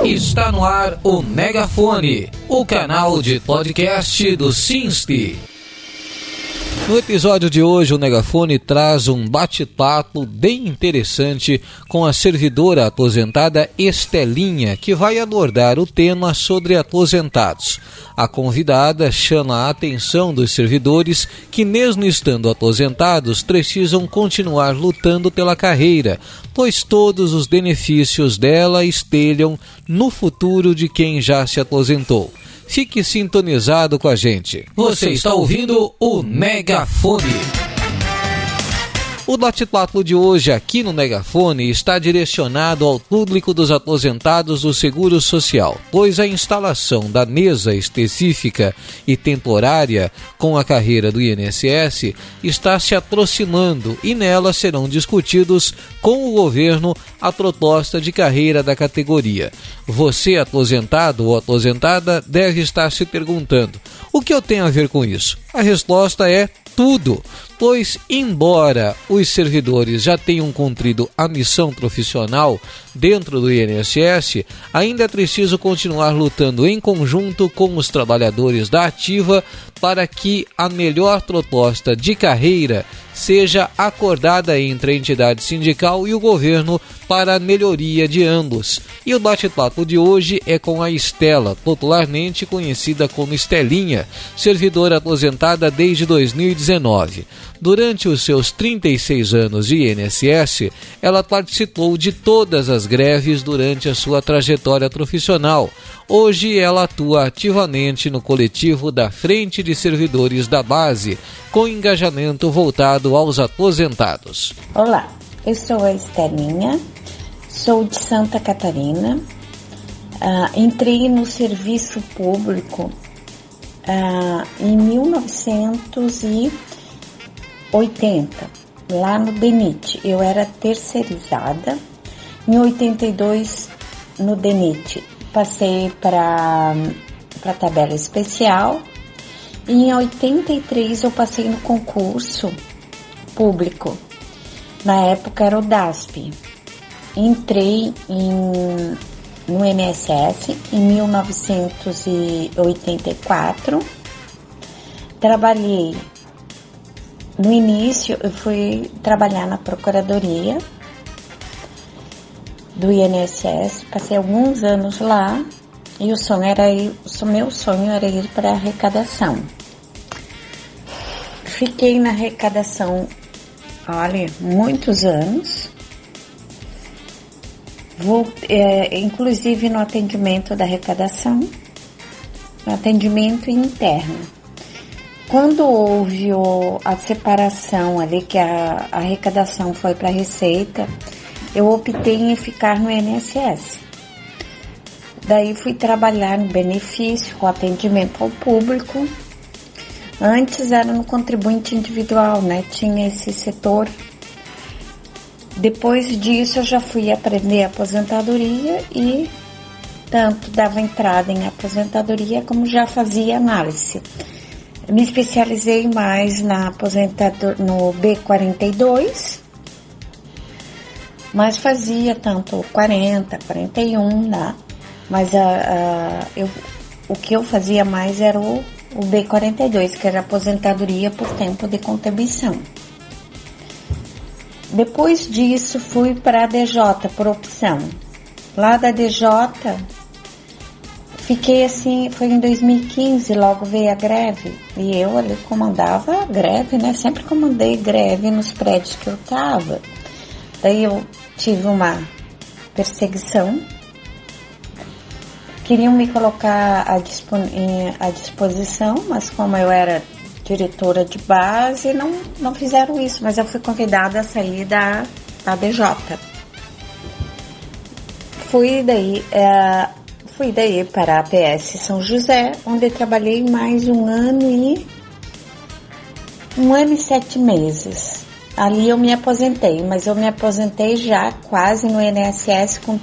Está no ar o Megafone, o canal de podcast do Sinste. No episódio de hoje, o Negafone traz um bate-papo bem interessante com a servidora aposentada Estelinha, que vai abordar o tema sobre aposentados. A convidada chama a atenção dos servidores que, mesmo estando aposentados, precisam continuar lutando pela carreira, pois todos os benefícios dela espelham no futuro de quem já se aposentou. Fique sintonizado com a gente. Você está ouvindo o Megafone. O bate-papo de hoje aqui no Megafone está direcionado ao público dos aposentados do Seguro Social, pois a instalação da mesa específica e temporária com a carreira do INSS está se aproximando e nela serão discutidos com o governo a proposta de carreira da categoria. Você, aposentado ou aposentada, deve estar se perguntando: o que eu tenho a ver com isso? A resposta é tudo, pois, embora os servidores já tenham cumprido a missão profissional dentro do INSS, ainda é preciso continuar lutando em conjunto com os trabalhadores da ativa para que a melhor proposta de carreira seja acordada entre a entidade sindical e o governo para a melhoria de ambos. E o bate-papo de hoje é com a Estela, popularmente conhecida como Estelinha, servidora aposentada desde 2019. Durante os seus 36 anos de INSS, ela participou de todas as greves durante a sua trajetória profissional. Hoje ela atua ativamente no coletivo da Frente de Servidores da Base, com engajamento voltado aos aposentados. Olá, eu sou a Estelinha, sou de Santa Catarina. Uh, entrei no serviço público uh, em 1980, lá no DENIT. Eu era terceirizada. Em 82, no DENIT, passei para a tabela especial. E em 83, eu passei no concurso público. Na época era o DASP. Entrei em, no MSS em 1984. Trabalhei. No início, eu fui trabalhar na Procuradoria do INSS, passei alguns anos lá e o sonho era ir, o meu sonho era ir para arrecadação. Fiquei na arrecadação, olha, muitos anos. Vou, é, inclusive no atendimento da arrecadação, no atendimento interno. Quando houve o, a separação ali, que a, a arrecadação foi para a Receita, eu optei em ficar no INSS. Daí fui trabalhar no benefício, com atendimento ao público. Antes era no contribuinte individual, né? Tinha esse setor. Depois disso eu já fui aprender aposentadoria e tanto dava entrada em aposentadoria como já fazia análise. Me especializei mais na aposentador no B42 mas fazia tanto 40, 41, né? Mas a, a, eu, o que eu fazia mais era o, o B42, que era aposentadoria por tempo de contribuição. Depois disso, fui para a DJ por opção. Lá da DJ, fiquei assim, foi em 2015, logo veio a greve. E eu ali comandava a greve, né? Sempre comandei greve nos prédios que eu tava. Daí eu tive uma perseguição. Queriam me colocar à, à disposição, mas como eu era diretora de base, não, não fizeram isso, mas eu fui convidada a sair da, da DJ. Fui daí, é, fui daí para a PS São José, onde trabalhei mais um ano e um ano e sete meses. Ali eu me aposentei, mas eu me aposentei já quase no INSS com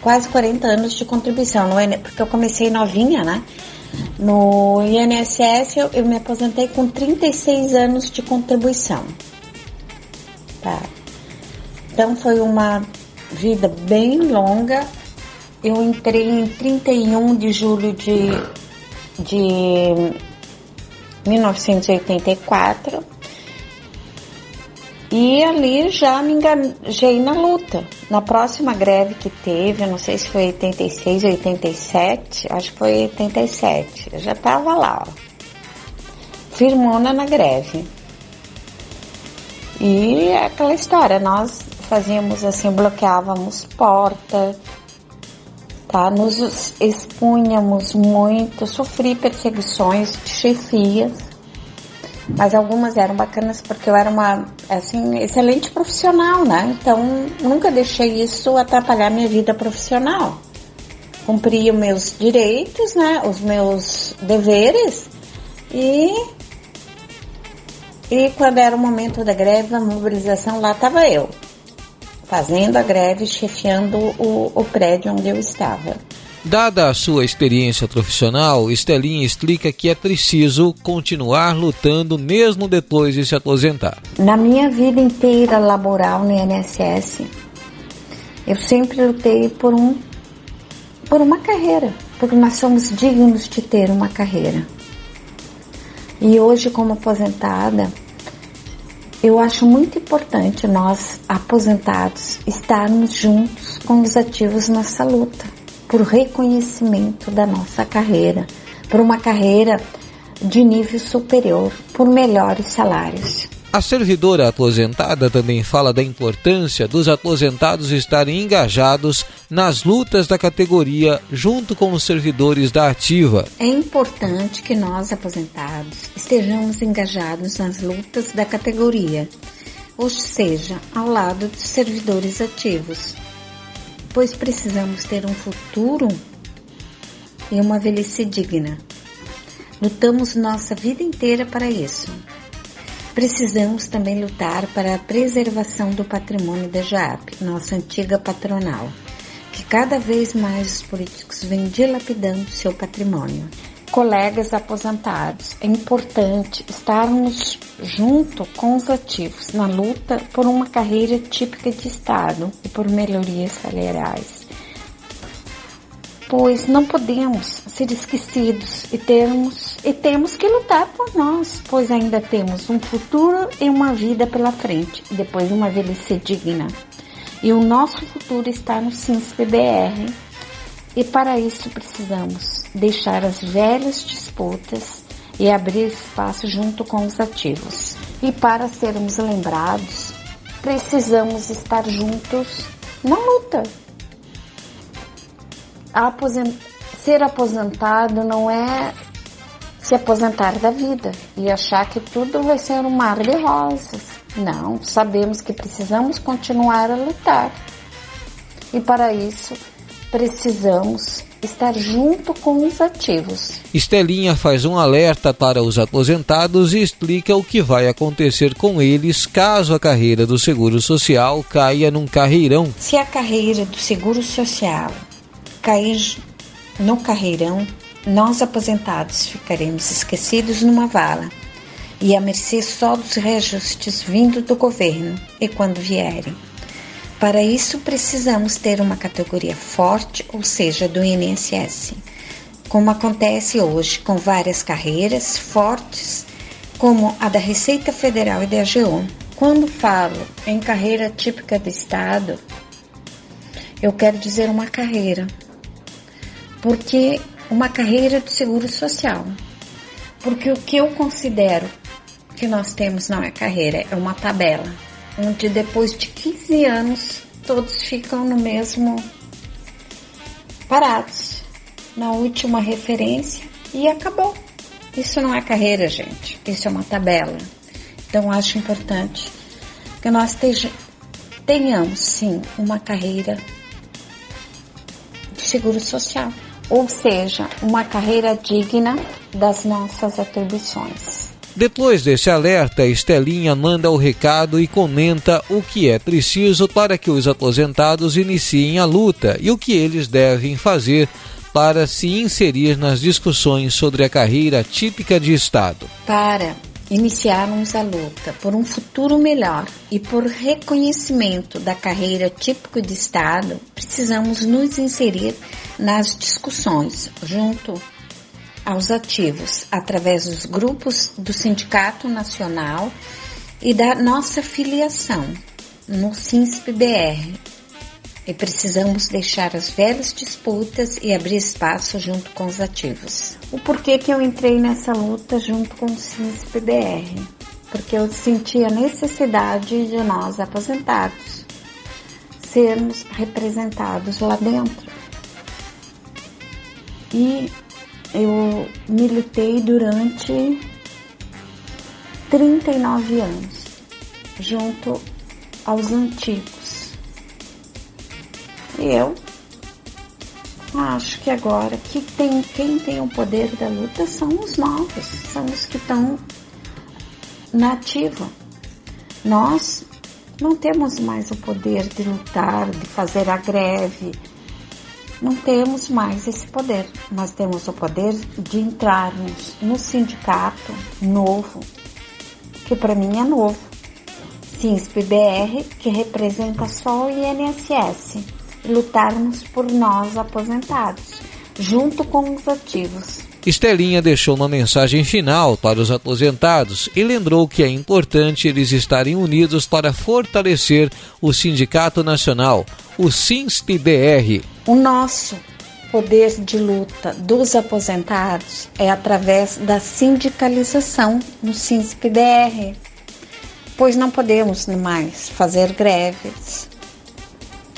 quase 40 anos de contribuição, no, porque eu comecei novinha, né? No INSS eu, eu me aposentei com 36 anos de contribuição. Tá. Então foi uma vida bem longa eu entrei em 31 de julho de, de 1984 e ali já me engajei na luta. Na próxima greve que teve, eu não sei se foi 86 ou 87, acho que foi 87, eu já estava lá, ó, firmona na greve. E é aquela história, nós fazíamos assim, bloqueávamos porta, tá? Nos expunhamos muito, sofri perseguições de chefias, mas algumas eram bacanas porque eu era uma, assim, excelente profissional, né? Então, nunca deixei isso atrapalhar minha vida profissional. Cumpria os meus direitos, né? Os meus deveres e e quando era o momento da greve, a mobilização, lá estava eu fazendo a greve, chefiando o, o prédio onde eu estava. Dada a sua experiência profissional, Estelinha explica que é preciso continuar lutando mesmo depois de se aposentar. Na minha vida inteira laboral no INSS, eu sempre lutei por um por uma carreira, porque nós somos dignos de ter uma carreira. E hoje, como aposentada, eu acho muito importante nós, aposentados, estarmos juntos com os ativos nessa luta, por reconhecimento da nossa carreira, por uma carreira de nível superior, por melhores salários. A servidora aposentada também fala da importância dos aposentados estarem engajados nas lutas da categoria junto com os servidores da ativa. É importante que nós aposentados estejamos engajados nas lutas da categoria, ou seja, ao lado dos servidores ativos, pois precisamos ter um futuro e uma velhice digna. Lutamos nossa vida inteira para isso. Precisamos também lutar para a preservação do patrimônio da JAP, nossa antiga patronal, que cada vez mais os políticos vêm dilapidando seu patrimônio. Colegas aposentados, é importante estarmos junto com os ativos na luta por uma carreira típica de Estado e por melhorias salariais pois não podemos ser esquecidos e termos e temos que lutar por nós, pois ainda temos um futuro e uma vida pela frente, depois de uma velhice digna. E o nosso futuro está no SINSP-BR. E para isso precisamos deixar as velhas disputas e abrir espaço junto com os ativos. E para sermos lembrados, precisamos estar juntos na luta, aposent... ser aposentado não é se aposentar da vida e achar que tudo vai ser um mar de rosas. Não, sabemos que precisamos continuar a lutar. E para isso, precisamos estar junto com os ativos. Estelinha faz um alerta para os aposentados e explica o que vai acontecer com eles caso a carreira do Seguro Social caia num carreirão. Se a carreira do Seguro Social cair no carreirão, nós aposentados ficaremos esquecidos numa vala e à mercê só dos reajustes vindo do governo e quando vierem. Para isso, precisamos ter uma categoria forte, ou seja, do INSS, como acontece hoje com várias carreiras fortes, como a da Receita Federal e da AGU. Quando falo em carreira típica do Estado, eu quero dizer uma carreira, porque uma carreira de seguro social. Porque o que eu considero que nós temos não é carreira, é uma tabela, onde depois de 15 anos todos ficam no mesmo parados, na última referência e acabou. Isso não é carreira, gente. Isso é uma tabela. Então acho importante que nós tenhamos sim uma carreira de seguro social ou seja, uma carreira digna das nossas atribuições. Depois desse alerta, Estelinha manda o recado e comenta o que é preciso para que os aposentados iniciem a luta e o que eles devem fazer para se inserir nas discussões sobre a carreira típica de Estado. Para iniciarmos a luta por um futuro melhor e por reconhecimento da carreira típico de Estado, precisamos nos inserir nas discussões junto aos ativos através dos grupos do Sindicato Nacional e da nossa filiação no SINSP-BR. E precisamos deixar as velhas disputas e abrir espaço junto com os ativos. O porquê que eu entrei nessa luta junto com o SINSP-BR? Porque eu senti a necessidade de nós aposentados sermos representados lá dentro. E eu militei durante 39 anos, junto aos antigos. E eu acho que agora que tem, quem tem o poder da luta são os novos, são os que estão na ativa. Nós não temos mais o poder de lutar, de fazer a greve, não temos mais esse poder. Nós temos o poder de entrarmos no sindicato novo, que para mim é novo, SINSP-BR, que representa só o INSS, e lutarmos por nós aposentados, junto com os ativos. Estelinha deixou uma mensagem final para os aposentados e lembrou que é importante eles estarem unidos para fortalecer o Sindicato Nacional, o SINSP-BR. O nosso poder de luta dos aposentados é através da sindicalização no SINSP-BR, pois não podemos mais fazer greves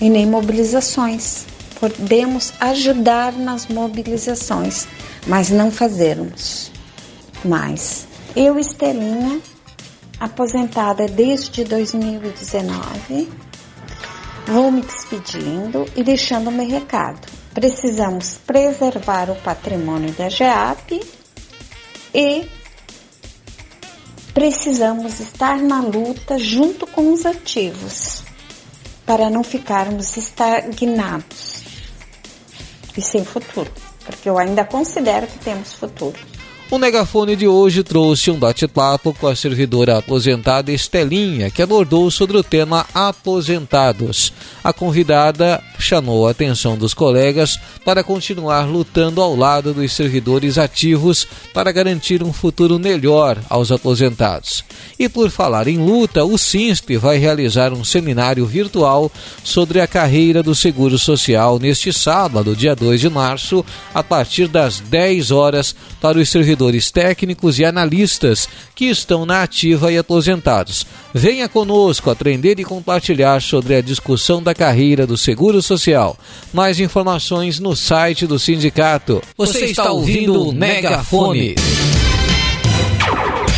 e nem mobilizações. Podemos ajudar nas mobilizações, mas não fazermos mais. Eu, Estelinha, aposentada desde 2019, Vou me despedindo e deixando meu recado. Precisamos preservar o patrimônio da GEAP e precisamos estar na luta junto com os ativos para não ficarmos estagnados e sem futuro, porque eu ainda considero que temos futuro. O megafone de hoje trouxe um bate-papo com a servidora aposentada Estelinha, que abordou sobre o tema aposentados. A convidada chamou a atenção dos colegas para continuar lutando ao lado dos servidores ativos para garantir um futuro melhor aos aposentados. E por falar em luta, o SINSP vai realizar um seminário virtual sobre a carreira do Seguro Social neste sábado, dia 2 de março, a partir das 10 horas, para os servidores técnicos e analistas que estão na ativa e aposentados. Venha conosco aprender e compartilhar sobre a discussão da carreira do Seguro Social. Mais informações no site do sindicato. Você está ouvindo o Megafone.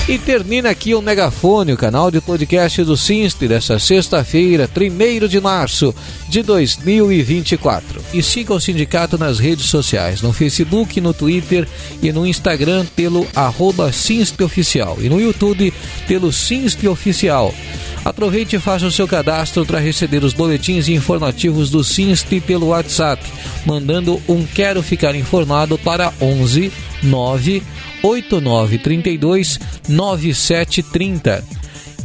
E termina aqui o Megafone, o canal de podcast do Sinste, dessa sexta-feira, 1 de março de 2024. E siga o sindicato nas redes sociais, no Facebook, no Twitter e no Instagram pelo arroba Oficial e no YouTube pelo Sinste Oficial. Aproveite e faça o seu cadastro para receber os boletins informativos do Sinste pelo WhatsApp, mandando um Quero Ficar Informado para 11 9 8932 9730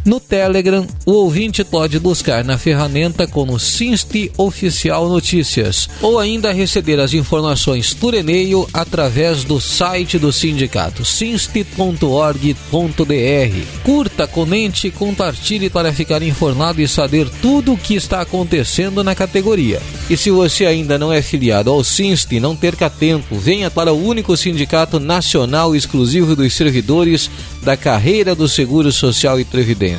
no Telegram, o ouvinte pode buscar na ferramenta como Sinste Oficial Notícias ou ainda receber as informações por e-mail através do site do sindicato sinste.org.br. Curta, comente e compartilhe para ficar informado e saber tudo o que está acontecendo na categoria. E se você ainda não é filiado ao Sinste, não perca tempo, venha para o único sindicato nacional exclusivo dos servidores da carreira do Seguro Social e Previdência.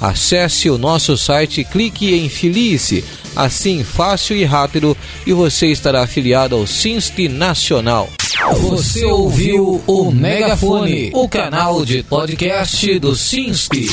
Acesse o nosso site clique em Filie-se. Assim, fácil e rápido, e você estará afiliado ao Sinste Nacional. Você ouviu o Megafone, o canal de podcast do Sinste.